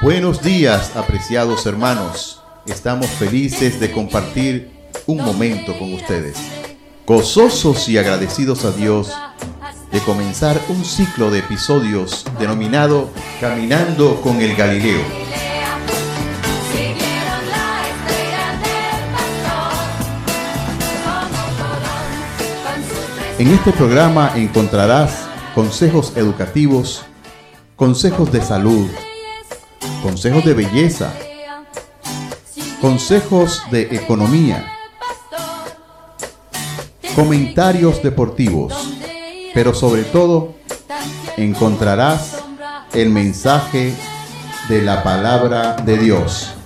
Buenos días, apreciados hermanos. Estamos felices de compartir un momento con ustedes. Gozosos y agradecidos a Dios de comenzar un ciclo de episodios denominado Caminando con el Galileo. En este programa encontrarás consejos educativos, consejos de salud, consejos de belleza, consejos de economía, comentarios deportivos, pero sobre todo encontrarás el mensaje de la palabra de Dios.